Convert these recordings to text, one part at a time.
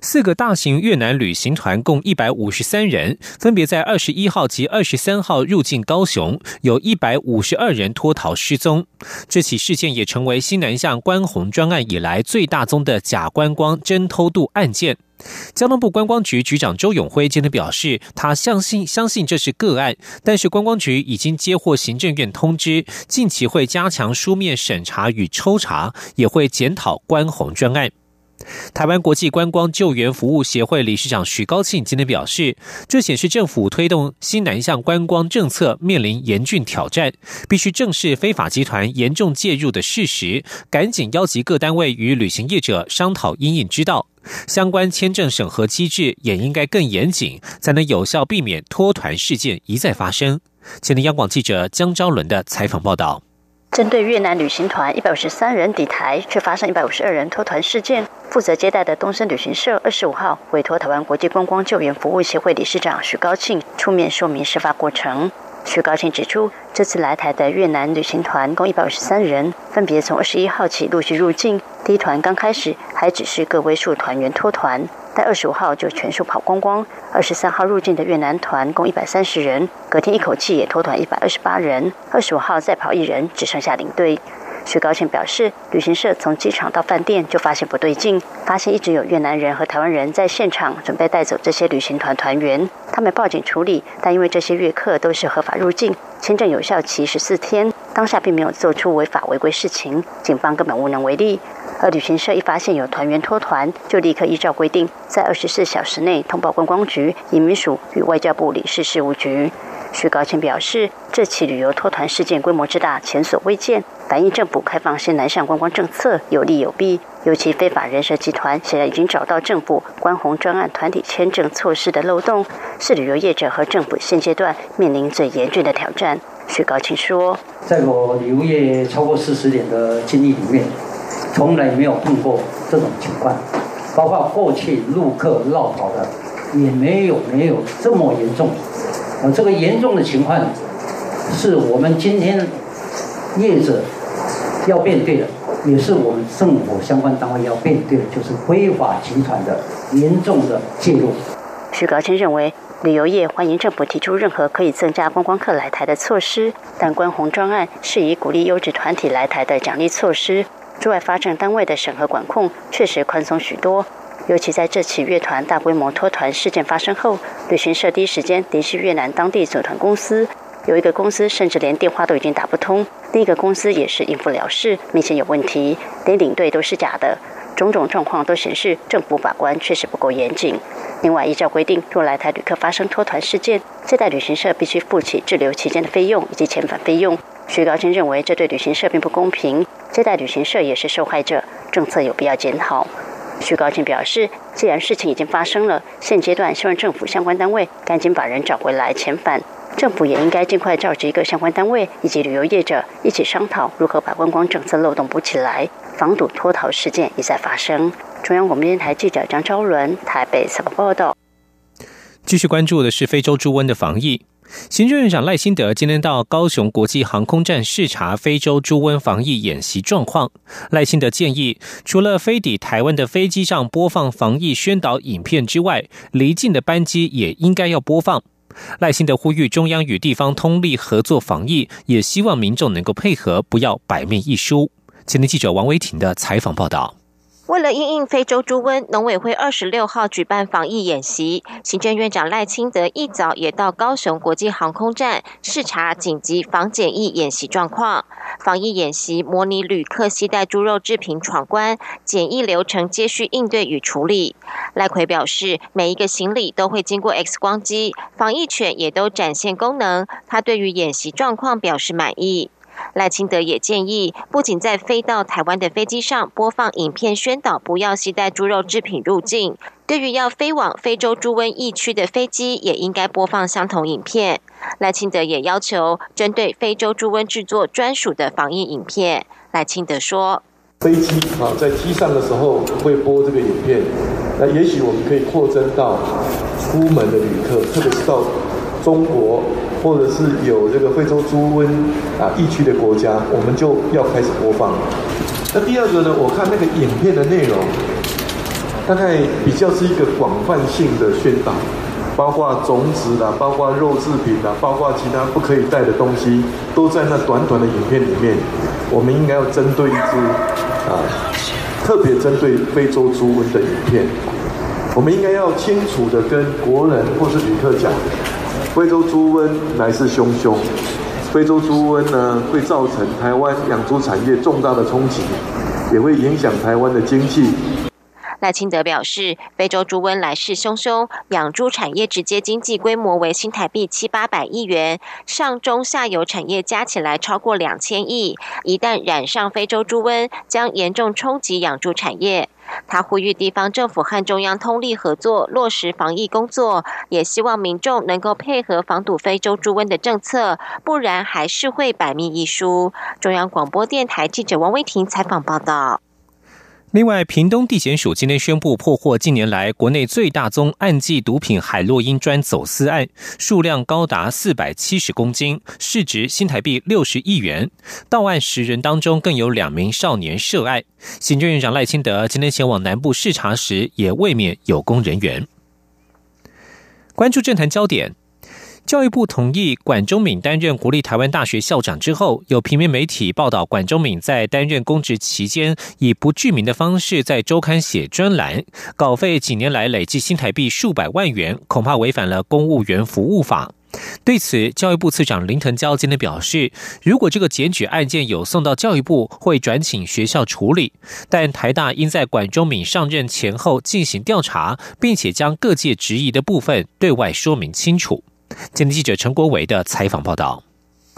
四个大型越南旅行团共一百五十三人，分别在二十一号及二十三号入境高雄，有一百五十二人脱逃失踪。这起事件也成为新南向关红专案以来最大宗的假观光真偷渡案件。交通部观光局局长周永辉今天表示，他相信相信这是个案，但是观光局已经接获行政院通知，近期会加强书面审查与抽查，也会检讨关红专案。台湾国际观光救援服务协会理事长许高庆今天表示，这显示政府推动新南向观光政策面临严峻挑战，必须正视非法集团严重介入的事实，赶紧邀集各单位与旅行业者商讨应应之道，相关签证审核机制也应该更严谨，才能有效避免脱团事件一再发生。前天央广记者江昭伦的采访报道。针对越南旅行团一百五十三人抵台，却发生一百五十二人脱团事件，负责接待的东森旅行社二十五号委托台湾国际观光救援服务协会理事长许高庆出面说明事发过程。许高庆指出，这次来台的越南旅行团共一百五十三人，分别从二十一号起陆续入境。第一团刚开始还只是个位数团员脱团。在二十五号就全数跑光光。二十三号入境的越南团共一百三十人，隔天一口气也脱团一百二十八人。二十五号再跑一人，只剩下领队。徐高庆表示，旅行社从机场到饭店就发现不对劲，发现一直有越南人和台湾人在现场准备带走这些旅行团团员。他们报警处理，但因为这些越客都是合法入境，签证有效期十四天，当下并没有做出违法违规事情，警方根本无能为力。而旅行社一发现有团员脱团，就立刻依照规定，在二十四小时内通报观光局、移民署与外交部领事事务局。徐高清表示，这起旅游脱团事件规模之大，前所未见，反映政府开放新南向观光政策有利有弊。尤其非法人蛇集团现在已经找到政府关红专案团体签证措施的漏洞，是旅游业者和政府现阶段面临最严峻的挑战。徐高清说：“在我旅游业超过四十年的经历里面。”从来没有碰过这种情况，包括过去陆客绕跑的，也没有没有这么严重。啊，这个严重的情况，是我们今天业者要面对的，也是我们政府相关单位要面对的，就是非法集团的严重的介入。徐高清认为，旅游业欢迎政府提出任何可以增加观光客来台的措施，但关红专案是以鼓励优质团体来台的奖励措施。驻外发证单位的审核管控确实宽松许多，尤其在这起乐团大规模脱团事件发生后，旅行社第一时间联系越南当地组团公司，有一个公司甚至连电话都已经打不通，另一个公司也是应付了事，明显有问题，连领队都是假的，种种状况都显示政府把关确实不够严谨。另外，依照规定，若来台旅客发生脱团事件，接待旅行社必须付起滞留期间的费用以及遣返费用。徐高清认为这对旅行社并不公平。接待旅行社也是受害者，政策有必要检讨。徐高庆表示，既然事情已经发生了，现阶段希望政府相关单位赶紧把人找回来遣返。政府也应该尽快召集各相关单位以及旅游业者一起商讨如何把观光政策漏洞补起来，防堵脱逃事件一再发生。中央广播电台记者张昭伦台北采访报道。继续关注的是非洲猪瘟的防疫。行政院长赖清德今天到高雄国际航空站视察非洲猪瘟防疫演习状况。赖清德建议，除了飞抵台湾的飞机上播放防疫宣导影片之外，离境的班机也应该要播放。赖清德呼吁中央与地方通力合作防疫，也希望民众能够配合，不要百面一输。前天记者王维婷的采访报道。为了应应非洲猪瘟，农委会二十六号举办防疫演习。行政院长赖清德一早也到高雄国际航空站视察紧急防检疫演习状况。防疫演习模拟旅客携带猪肉制品闯关，检疫流程接续应对与处理。赖奎表示，每一个行李都会经过 X 光机，防疫犬也都展现功能。他对于演习状况表示满意。赖清德也建议，不仅在飞到台湾的飞机上播放影片宣导不要携带猪肉制品入境，对于要飞往非洲猪瘟疫区的飞机，也应该播放相同影片。赖清德也要求针对非洲猪瘟制作专属的防疫影片。赖清德说：“飞机啊，在机上的时候会播这个影片，那也许我们可以扩增到出门的旅客，特别是到中国或者是有这个非洲猪瘟啊疫区的国家，我们就要开始播放。那第二个呢，我看那个影片的内容，大概比较是一个广泛性的宣导。”包括种子啦，包括肉制品啦，包括其他不可以带的东西，都在那短短的影片里面。我们应该要针对一支啊，特别针对非洲猪瘟的影片，我们应该要清楚的跟国人或是旅客讲，非洲猪瘟来势汹汹，非洲猪瘟呢会造成台湾养猪产业重大的冲击，也会影响台湾的经济。赖清德表示，非洲猪瘟来势汹汹，养猪产业直接经济规模为新台币七八百亿元，上中下游产业加起来超过两千亿。一旦染上非洲猪瘟，将严重冲击养猪产业。他呼吁地方政府和中央通力合作，落实防疫工作，也希望民众能够配合防堵非洲猪瘟的政策，不然还是会百密一疏。中央广播电台记者王威婷采访报道。另外，屏东地检署今天宣布破获近年来国内最大宗暗记毒品海洛因砖走私案，数量高达四百七十公斤，市值新台币六十亿元。到案十人当中，更有两名少年涉案。行政院长赖清德今天前往南部视察时，也未免有功人员。关注政坛焦点。教育部同意管中敏担任国立台湾大学校长之后，有平面媒体报道，管中敏在担任公职期间，以不具名的方式在周刊写专栏，稿费几年来累计新台币数百万元，恐怕违反了公务员服务法。对此，教育部次长林腾蛟今天表示，如果这个检举案件有送到教育部，会转请学校处理，但台大应在管中敏上任前后进行调查，并且将各界质疑的部分对外说明清楚。今天记者陈国伟的采访报道。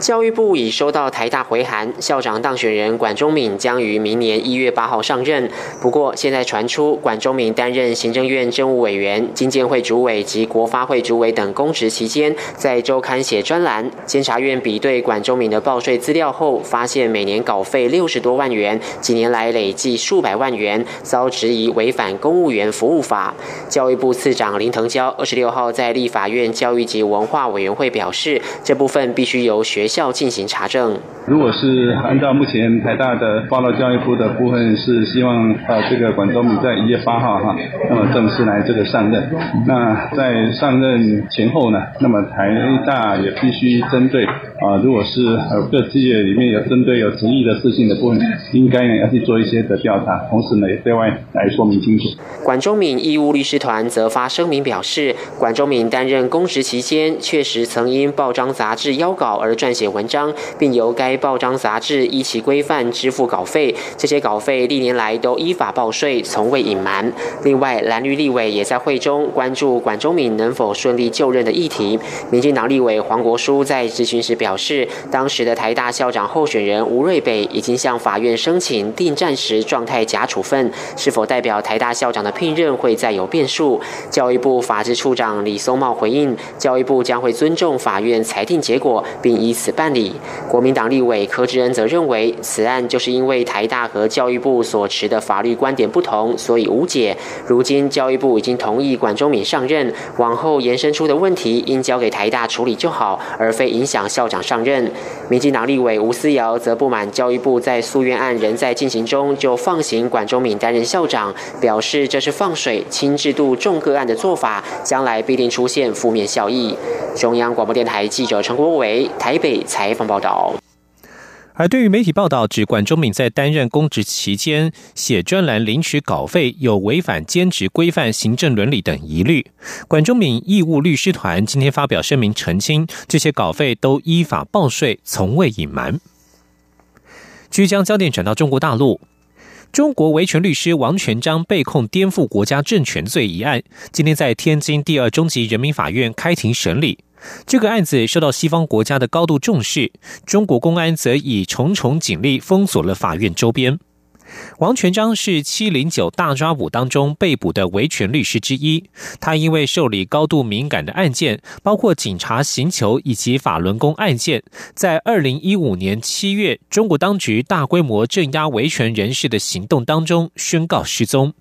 教育部已收到台大回函，校长当选人管中敏将于明年一月八号上任。不过，现在传出管中敏担任行政院政务委员、经建会主委及国发会主委等公职期间，在周刊写专栏。监察院比对管中敏的报税资料后，发现每年稿费六十多万元，几年来累计数百万元，遭质疑违反公务员服务法。教育部次长林腾蛟二十六号在立法院教育及文化委员会表示，这部分必须由学校进行查证。如果是按照目前台大的报到教育部的部分，是希望呃这个管中敏在一月八号哈，那么正式来这个上任。那在上任前后呢，那么台大也必须针对啊，如果是各企业里面有针对有质疑的事情的部分，应该呢要去做一些的调查，同时呢也对外来说明清楚。管中敏义务律师团则发声明表示，管中敏担任公职期间，确实曾因报章杂志邀稿而撰写文章，并由该报章杂志依其规范支付稿费。这些稿费历年来都依法报税，从未隐瞒。另外，蓝绿立委也在会中关注管中敏能否顺利就任的议题。民进党立委黄国书在质询时表表示，当时的台大校长候选人吴瑞北已经向法院申请定暂时状态假处分，是否代表台大校长的聘任会再有变数？教育部法制处长李松茂回应，教育部将会尊重法院裁定结果，并依此办理。国民党立委柯志恩则认为，此案就是因为台大和教育部所持的法律观点不同，所以无解。如今教育部已经同意管中敏上任，往后延伸出的问题应交给台大处理就好，而非影响校长上任。民进党立委吴思瑶则不满教育部在诉愿案仍在进行中就放行管中敏担任校长，表示这是放水、轻制度、重个案的做法，将来必定出现负面效益。中央广播电台记者陈国伟台北采访报道。而对于媒体报道指管中敏在担任公职期间写专栏领取稿费有违反兼职规范、行政伦理等疑虑，管中敏义务律师团今天发表声明澄清，这些稿费都依法报税，从未隐瞒。据将焦点转到中国大陆，中国维权律师王全章被控颠覆国家政权罪一案，今天在天津第二中级人民法院开庭审理。这个案子受到西方国家的高度重视，中国公安则以重重警力封锁了法院周边。王全章是七零九大抓捕当中被捕的维权律师之一。他因为受理高度敏感的案件，包括警察刑求以及法轮功案件，在二零一五年七月，中国当局大规模镇压维权人士的行动当中宣告失踪。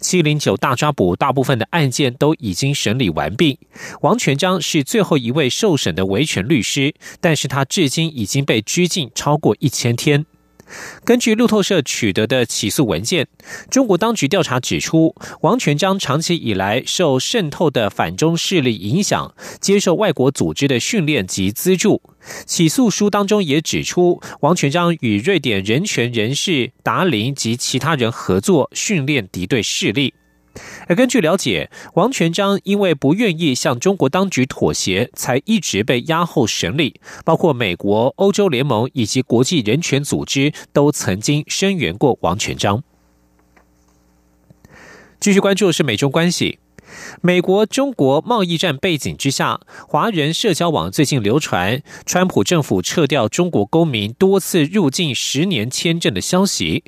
七零九大抓捕大部分的案件都已经审理完毕。王全章是最后一位受审的维权律师，但是他至今已经被拘禁超过一千天。根据路透社取得的起诉文件，中国当局调查指出，王全章长期以来受渗透的反中势力影响，接受外国组织的训练及资助。起诉书当中也指出，王全章与瑞典人权人士达林及其他人合作训练敌对势力。而根据了解，王全章因为不愿意向中国当局妥协，才一直被押后审理。包括美国、欧洲联盟以及国际人权组织都曾经声援过王全章。继续关注是美中关系。美国中国贸易战背景之下，华人社交网最近流传川普政府撤掉中国公民多次入境十年签证的消息。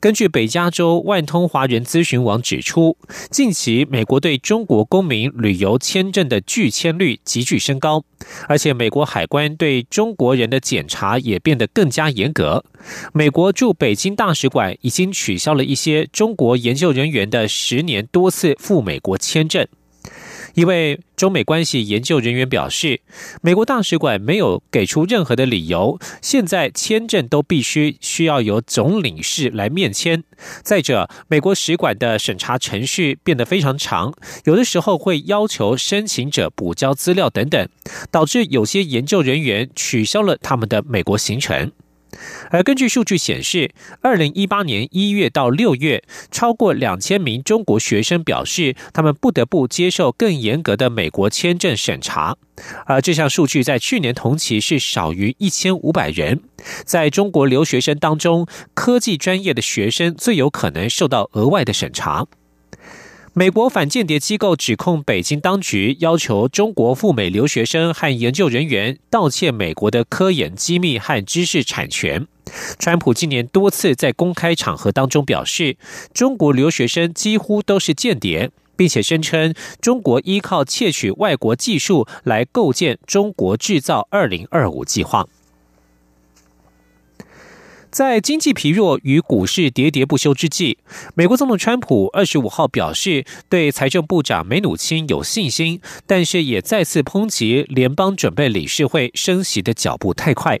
根据北加州万通华人咨询网指出，近期美国对中国公民旅游签证的拒签率急剧升高，而且美国海关对中国人的检查也变得更加严格。美国驻北京大使馆已经取消了一些中国研究人员的十年多次赴美国签证。一位中美关系研究人员表示，美国大使馆没有给出任何的理由，现在签证都必须需要由总领事来面签。再者，美国使馆的审查程序变得非常长，有的时候会要求申请者补交资料等等，导致有些研究人员取消了他们的美国行程。而根据数据显示，二零一八年一月到六月，超过两千名中国学生表示，他们不得不接受更严格的美国签证审查。而这项数据在去年同期是少于一千五百人。在中国留学生当中，科技专业的学生最有可能受到额外的审查。美国反间谍机构指控北京当局要求中国赴美留学生和研究人员盗窃美国的科研机密和知识产权。川普今年多次在公开场合当中表示，中国留学生几乎都是间谍，并且声称中国依靠窃取外国技术来构建“中国制造二零二五”计划。在经济疲弱与股市喋喋不休之际，美国总统川普二十五号表示对财政部长梅努钦有信心，但是也再次抨击联邦准备理事会升息的脚步太快。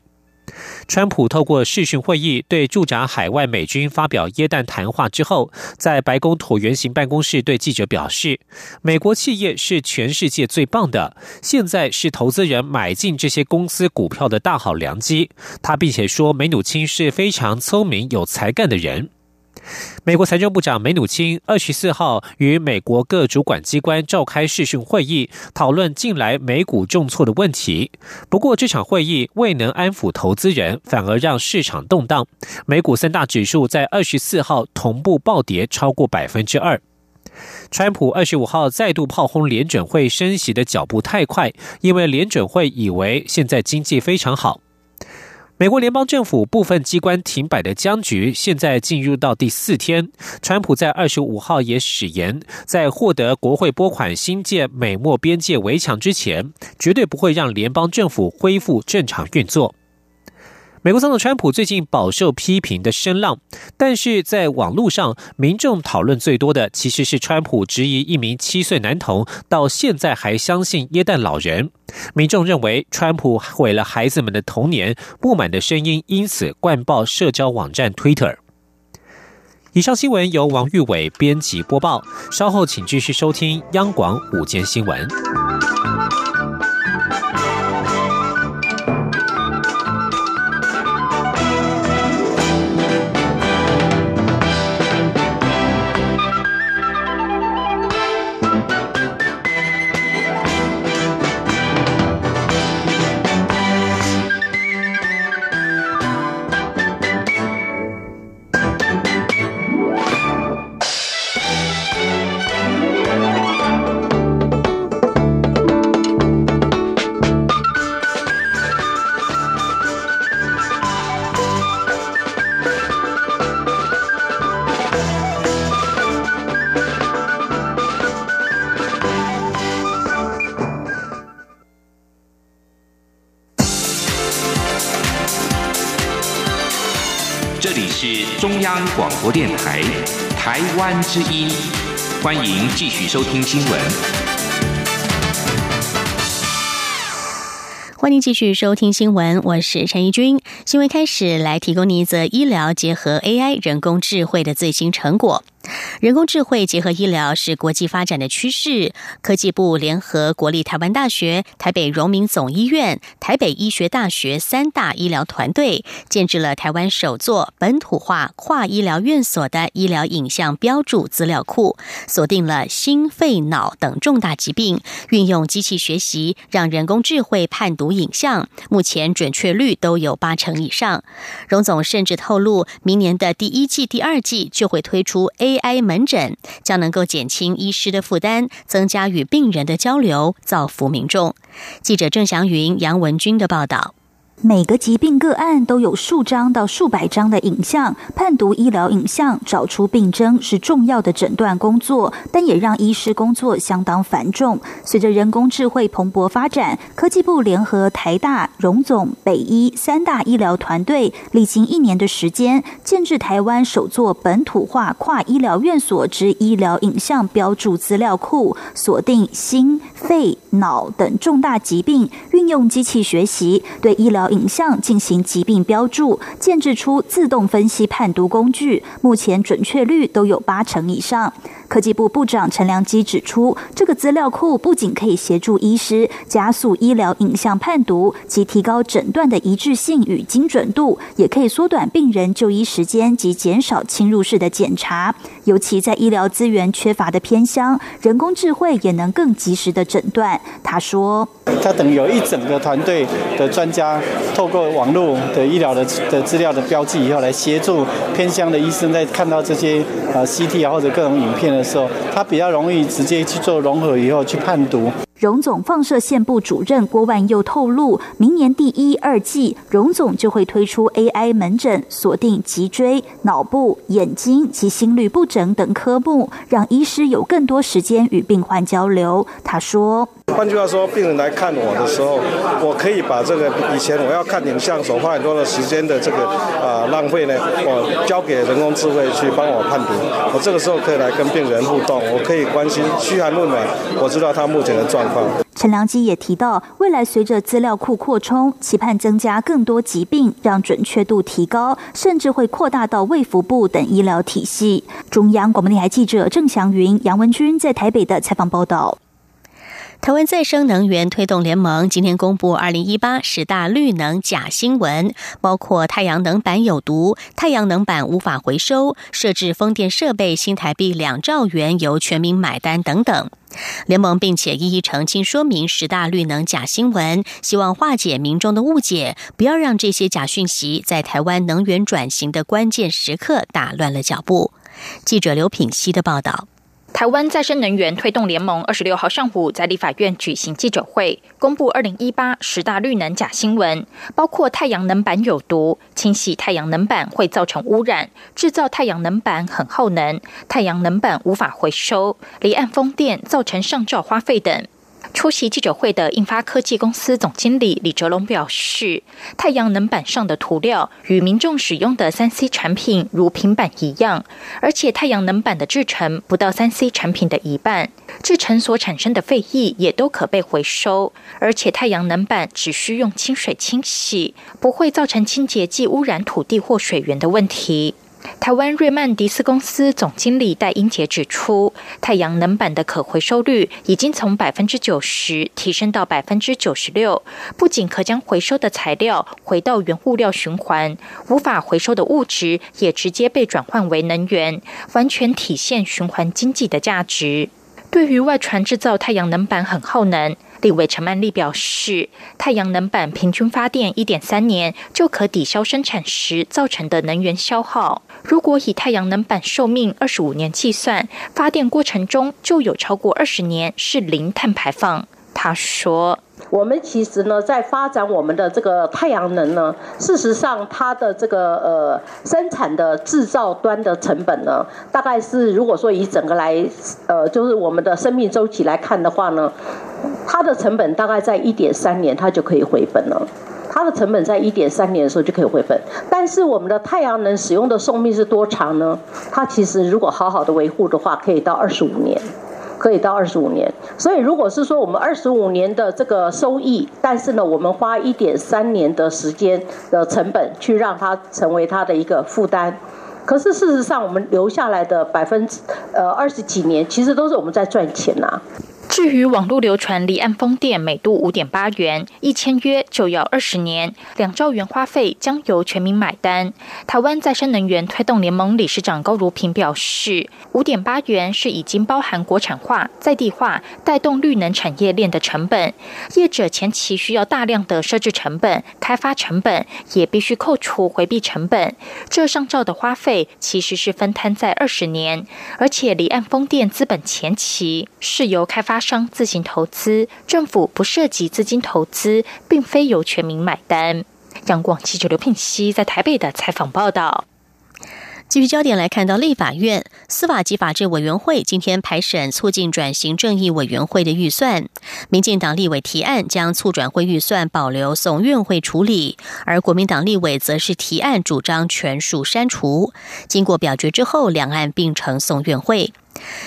川普透过视讯会议对驻扎海外美军发表耶诞谈话之后，在白宫椭圆形办公室对记者表示：“美国企业是全世界最棒的，现在是投资人买进这些公司股票的大好良机。”他并且说：“梅努钦是非常聪明、有才干的人。”美国财政部长梅努钦二十四号与美国各主管机关召开视讯会议，讨论近来美股重挫的问题。不过，这场会议未能安抚投资人，反而让市场动荡。美股三大指数在二十四号同步暴跌超过百分之二。川普二十五号再度炮轰联准会升息的脚步太快，因为联准会以为现在经济非常好。美国联邦政府部分机关停摆的僵局，现在进入到第四天。川普在二十五号也誓言，在获得国会拨款新建美墨边界围墙之前，绝对不会让联邦政府恢复正常运作。美国总统川普最近饱受批评的声浪，但是在网络上，民众讨论最多的其实是川普质疑一名七岁男童到现在还相信耶诞老人。民众认为川普毁了孩子们的童年，不满的声音因此灌爆社交网站 Twitter。以上新闻由王玉伟编辑播报，稍后请继续收听央广午间新闻。是中央广播电台台湾之音，欢迎继续收听新闻。欢迎继续收听新闻，我是陈怡君。新闻开始，来提供您一则医疗结合 AI 人工智慧的最新成果。人工智慧结合医疗是国际发展的趋势。科技部联合国立台湾大学、台北荣民总医院、台北医学大学三大医疗团队，建制了台湾首座本土化跨医疗院所的医疗影像标注资料库，锁定了心肺脑等重大疾病，运用机器学习，让人工智慧判读影像，目前准确率都有八成以上。荣总甚至透露，明年的第一季、第二季就会推出 A。AI 门诊将能够减轻医师的负担，增加与病人的交流，造福民众。记者郑祥云、杨文军的报道。每个疾病个案都有数张到数百张的影像，判读医疗影像，找出病征是重要的诊断工作，但也让医师工作相当繁重。随着人工智慧蓬勃发展，科技部联合台大、荣总、北医三大医疗团队，历经一年的时间，建制台湾首座本土化跨医疗院所之医疗影像标注资料库，锁定心、肺、脑等重大疾病，运用机器学习对医疗。影像进行疾病标注，建制出自动分析判读工具，目前准确率都有八成以上。科技部部长陈良基指出，这个资料库不仅可以协助医师加速医疗影像判读及提高诊断的一致性与精准度，也可以缩短病人就医时间及减少侵入式的检查。尤其在医疗资源缺乏的偏乡，人工智慧也能更及时的诊断。他说：“他等有一整个团队的专家，透过网络的医疗的的资料的标记以后，来协助偏乡的医生在看到这些呃 CT 啊或者各种影片。”的时候，它比较容易直接去做融合，以后去判读。荣总放射线部主任郭万佑透露，明年第一、二季，荣总就会推出 AI 门诊，锁定脊椎、脑部、眼睛及心律不整等科目，让医师有更多时间与病患交流。他说。换句话说，病人来看我的时候，我可以把这个以前我要看影像所花很多的时间的这个啊浪费呢，我交给人工智慧去帮我判读。我这个时候可以来跟病人互动，我可以关心嘘寒问暖，我知道他目前的状陈良基也提到，未来随着资料库扩充，期盼增加更多疾病，让准确度提高，甚至会扩大到卫福部等医疗体系。中央广播电台记者郑祥云、杨文君在台北的采访报道。台湾再生能源推动联盟今天公布二零一八十大绿能假新闻，包括太阳能板有毒、太阳能板无法回收、设置风电设备新台币两兆元由全民买单等等。联盟并且一一澄清说明十大绿能假新闻，希望化解民众的误解，不要让这些假讯息在台湾能源转型的关键时刻打乱了脚步。记者刘品希的报道。台湾再生能源推动联盟二十六号上午在立法院举行记者会，公布二零一八十大绿能假新闻，包括太阳能板有毒、清洗太阳能板会造成污染、制造太阳能板很耗能、太阳能板无法回收、离岸风电造成上兆花费等。出席记者会的印发科技公司总经理李哲龙表示，太阳能板上的涂料与民众使用的三 C 产品如平板一样，而且太阳能板的制成不到三 C 产品的一半，制成所产生的废液也都可被回收，而且太阳能板只需用清水清洗，不会造成清洁剂污染土地或水源的问题。台湾瑞曼迪斯公司总经理戴英杰指出，太阳能板的可回收率已经从百分之九十提升到百分之九十六，不仅可将回收的材料回到原物料循环，无法回收的物质也直接被转换为能源，完全体现循环经济的价值。对于外传制造太阳能板很耗能。立委陈曼丽表示，太阳能板平均发电一点三年就可抵消生产时造成的能源消耗。如果以太阳能板寿命二十五年计算，发电过程中就有超过二十年是零碳排放。他说。我们其实呢，在发展我们的这个太阳能呢，事实上它的这个呃生产的制造端的成本呢，大概是如果说以整个来呃就是我们的生命周期来看的话呢，它的成本大概在一点三年，它就可以回本了。它的成本在一点三年的时候就可以回本，但是我们的太阳能使用的寿命是多长呢？它其实如果好好的维护的话，可以到二十五年，可以到二十五年。所以如果是说我们二十五年的这个收益，但是呢，我们花一点三年的时间的成本去让它成为它的一个负担，可是事实上我们留下来的百分之呃二十几年，其实都是我们在赚钱呐。至于网络流传离岸风电每度五点八元，一签约就要二十年，两兆元花费将由全民买单。台湾再生能源推动联盟理事长高如平表示，五点八元是已经包含国产化、在地化、带动绿能产业链的成本，业者前期需要大量的设置成本、开发成本，也必须扣除回避成本。这上兆的花费其实是分摊在二十年，而且离岸风电资本前期是由开发。商自行投资，政府不涉及资金投资，并非由全民买单。央广记者刘聘熙在台北的采访报道。继续焦点来看到，立法院司法及法制委员会今天排审促进转型正义委员会的预算，民进党立委提案将促转会预算保留送院会处理，而国民党立委则是提案主张全数删除。经过表决之后，两岸并成送院会。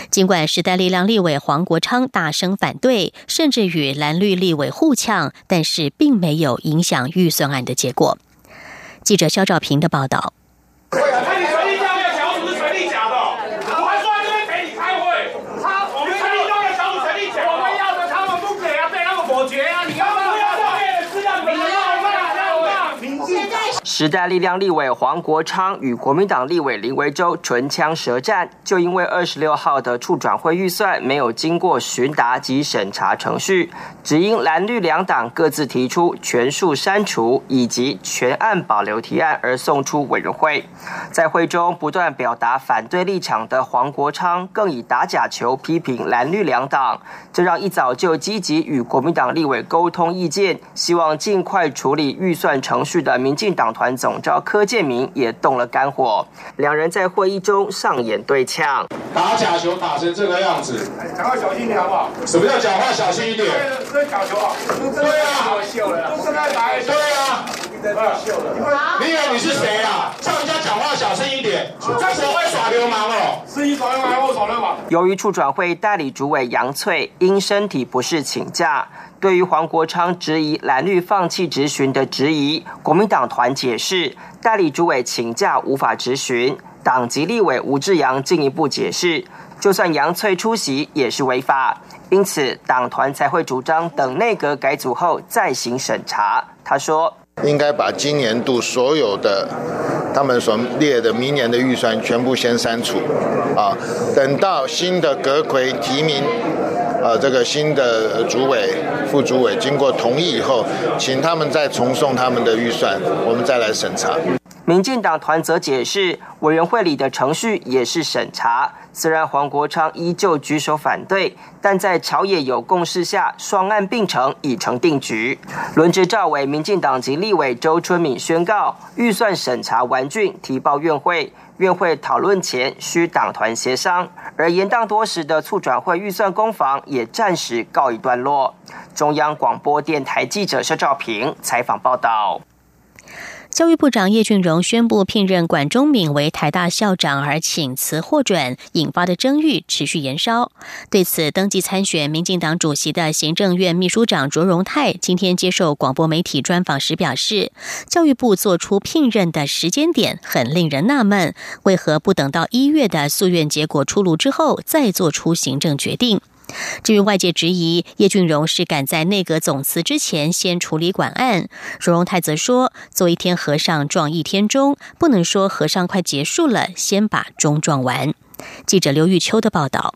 尽管时代力量立委黄国昌大声反对，甚至与蓝绿立委互呛，但是并没有影响预算案的结果。记者肖兆平的报道。时代力量立委黄国昌与国民党立委林维洲唇枪舌战，就因为二十六号的处转会预算没有经过询答及审查程序，只因蓝绿两党各自提出全数删除以及全案保留提案而送出委员会。在会中不断表达反对立场的黄国昌，更以打假球批评蓝绿两党，这让一早就积极与国民党立委沟通意见，希望尽快处理预算程序的民进党团。总召柯建明也动了肝火，两人在会议中上演对呛，打假球打成这个样子，讲话小心点好不好？什么叫讲话小心一点？这假球啊，对啊，都是在打，对啊，你以为你是谁啊？叫人家讲话小声一点，这是会耍流氓哦，是你耍流氓，我耍流氓。由于处转会代理主委杨翠因身体不适请假。对于黄国昌质疑蓝绿放弃质询的质疑，国民党团解释代理主委请假无法质询，党籍立委吴志阳进一步解释，就算杨翠出席也是违法，因此党团才会主张等内阁改组后再行审查。他说，应该把今年度所有的他们所列的明年的预算全部先删除，啊，等到新的阁魁提名。啊，这个新的主委、副主委经过同意以后，请他们再重送他们的预算，我们再来审查。民进党团则解释，委员会里的程序也是审查。虽然黄国昌依旧举手反对，但在朝野有共识下，双案并成已成定局。轮值赵伟，民进党籍立委周春敏宣告，预算审查完竣，提报院会。院会讨论前需党团协商，而延宕多时的促转会预算攻防也暂时告一段落。中央广播电台记者肖兆平采访报道。教育部长叶俊荣宣布聘任管中敏为台大校长，而请辞获准，引发的争议持续延烧。对此，登记参选民进党主席的行政院秘书长卓荣泰今天接受广播媒体专访时表示，教育部做出聘任的时间点很令人纳闷，为何不等到一月的诉愿结果出炉之后再做出行政决定？至于外界质疑叶俊荣是赶在内阁总辞之前先处理管案，卓荣泰则说：“做一天和尚撞一天钟，不能说和尚快结束了，先把钟撞完。”记者刘玉秋的报道。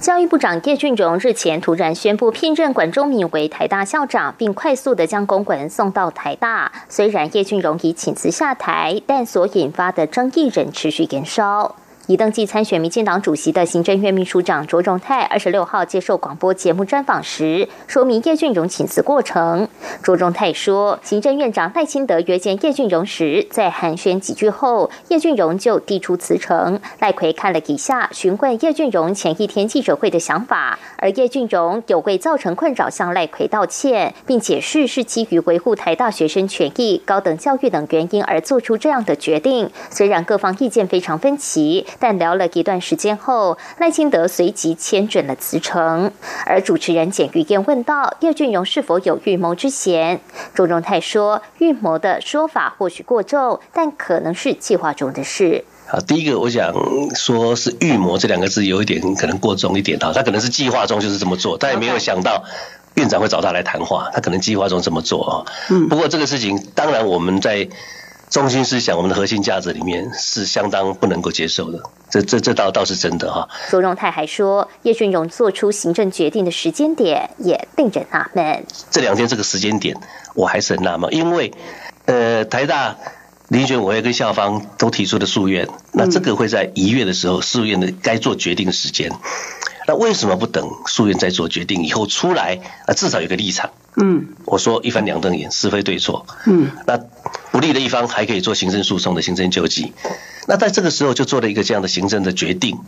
教育部长叶俊荣日前突然宣布聘任管中敏为台大校长，并快速的将公文送到台大。虽然叶俊荣已请辞下台，但所引发的争议仍持续延烧。已登记参选民进党主席的行政院秘书长卓荣泰，二十六号接受广播节目专访时，说明叶俊荣请辞过程。卓荣泰说，行政院长赖清德约见叶俊荣时，在寒暄几句后，叶俊荣就递出辞呈。赖奎看了一下，询问叶俊荣前一天记者会的想法，而叶俊荣有为造成困扰向赖奎道歉，并解释是基于维护台大学生权益、高等教育等原因而做出这样的决定。虽然各方意见非常分歧，但聊了一段时间后，赖清德随即签准了辞呈。而主持人简玉燕问到叶俊荣是否有预谋之嫌，周荣泰说：“预谋的说法或许过重，但可能是计划中的事。”啊，第一个我想说是预谋这两个字有一点可能过重一点哈，他可能是计划中就是这么做，他也没有想到院长会找他来谈话，他可能计划中这么做啊。嗯，不过这个事情当然我们在。中心思想，我们的核心价值里面是相当不能够接受的，这这这倒倒是真的哈。卓荣泰还说，叶俊荣做出行政决定的时间点也令人纳闷。这两天这个时间点，我还是很纳闷，因为呃，台大遴选委员跟校方都提出的诉愿，那这个会在一月的时候诉愿的该做决定的时间。那为什么不等诉愿再做决定以后出来啊？至少有个立场。嗯，我说一翻两瞪眼，是非对错。嗯，那不利的一方还可以做行政诉讼的行政救济。那在这个时候就做了一个这样的行政的决定，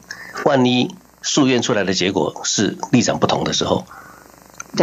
万一诉愿出来的结果是立场不同的时候，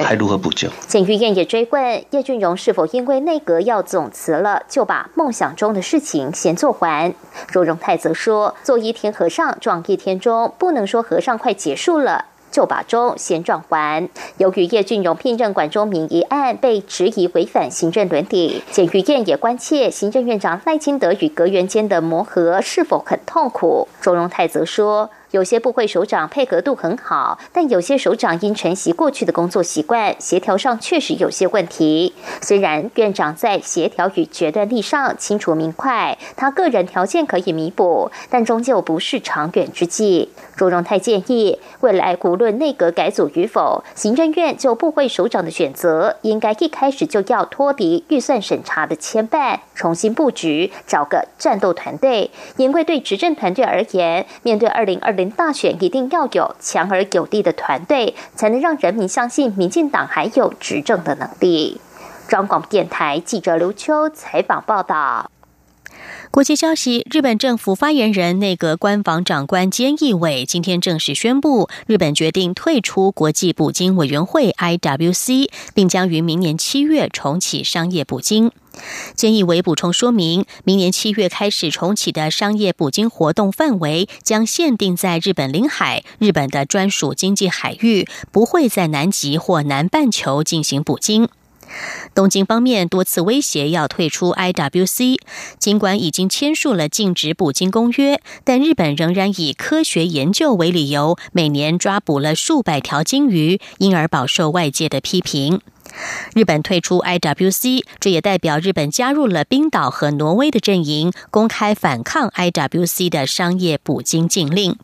还如何补救？检玉燕也追问叶俊荣是否因为内阁要总辞了，就把梦想中的事情先做完。罗荣泰则说：“做一天和尚撞一天钟，不能说和尚快结束了。”就把钟先撞还。由于叶俊荣聘任管中明一案被质疑违反行政伦理，检于燕也关切行政院长赖清德与阁员间的磨合是否很痛苦。周荣泰则说。有些部会首长配合度很好，但有些首长因承袭过去的工作习惯，协调上确实有些问题。虽然院长在协调与决断力上清楚明快，他个人条件可以弥补，但终究不是长远之计。朱荣泰建议，未来无论内阁改组与否，行政院就部会首长的选择，应该一开始就要脱离预算审查的牵绊，重新布局，找个战斗团队。因为对执政团队而言，面对二零二。大选一定要有强而有力的团队，才能让人民相信民进党还有执政的能力。中广电台记者刘秋采访报道。国际消息：日本政府发言人、内阁官房长官菅义伟今天正式宣布，日本决定退出国际捕鲸委员会 （IWC），并将于明年七月重启商业捕鲸。菅义伟补充说明，明年七月开始重启的商业捕鲸活动范围将限定在日本领海、日本的专属经济海域，不会在南极或南半球进行捕鲸。东京方面多次威胁要退出 IWC，尽管已经签署了禁止捕鲸公约，但日本仍然以科学研究为理由，每年抓捕了数百条鲸鱼，因而饱受外界的批评。日本退出 IWC，这也代表日本加入了冰岛和挪威的阵营，公开反抗 IWC 的商业捕鲸禁令。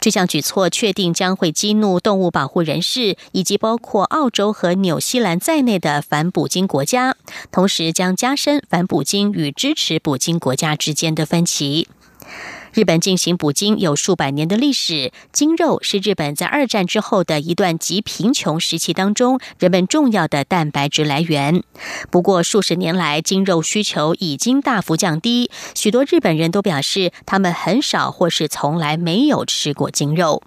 这项举措确定将会激怒动物保护人士，以及包括澳洲和纽西兰在内的反捕鲸国家，同时将加深反捕鲸与支持捕鲸国家之间的分歧。日本进行捕鲸有数百年的历史，鲸肉是日本在二战之后的一段极贫穷时期当中人们重要的蛋白质来源。不过，数十年来鲸肉需求已经大幅降低，许多日本人都表示他们很少或是从来没有吃过鲸肉。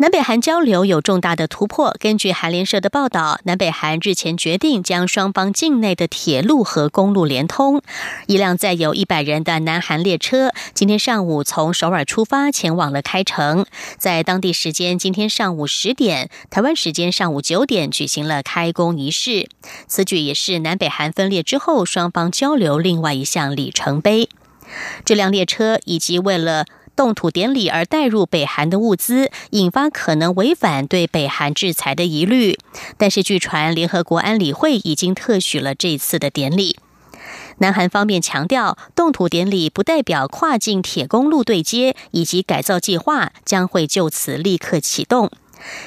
南北韩交流有重大的突破。根据韩联社的报道，南北韩日前决定将双方境内的铁路和公路连通。一辆载有一百人的南韩列车今天上午从首尔出发，前往了开城，在当地时间今天上午十点，台湾时间上午九点举行了开工仪式。此举也是南北韩分裂之后双方交流另外一项里程碑。这辆列车以及为了动土典礼而带入北韩的物资，引发可能违反对北韩制裁的疑虑。但是，据传联合国安理会已经特许了这次的典礼。南韩方面强调，动土典礼不代表跨境铁公路对接以及改造计划将会就此立刻启动。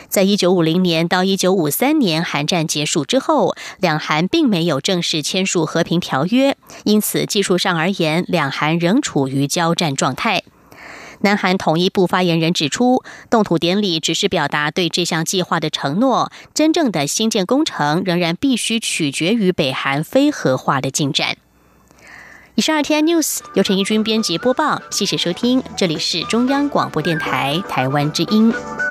在一九五零年到一九五三年韩战结束之后，两韩并没有正式签署和平条约，因此技术上而言，两韩仍处于交战状态。南韩统一部发言人指出，动土典礼只是表达对这项计划的承诺，真正的新建工程仍然必须取决于北韩非核化的进展。以上是天 News 由陈一军编辑播报，谢谢收听，这里是中央广播电台台湾之音。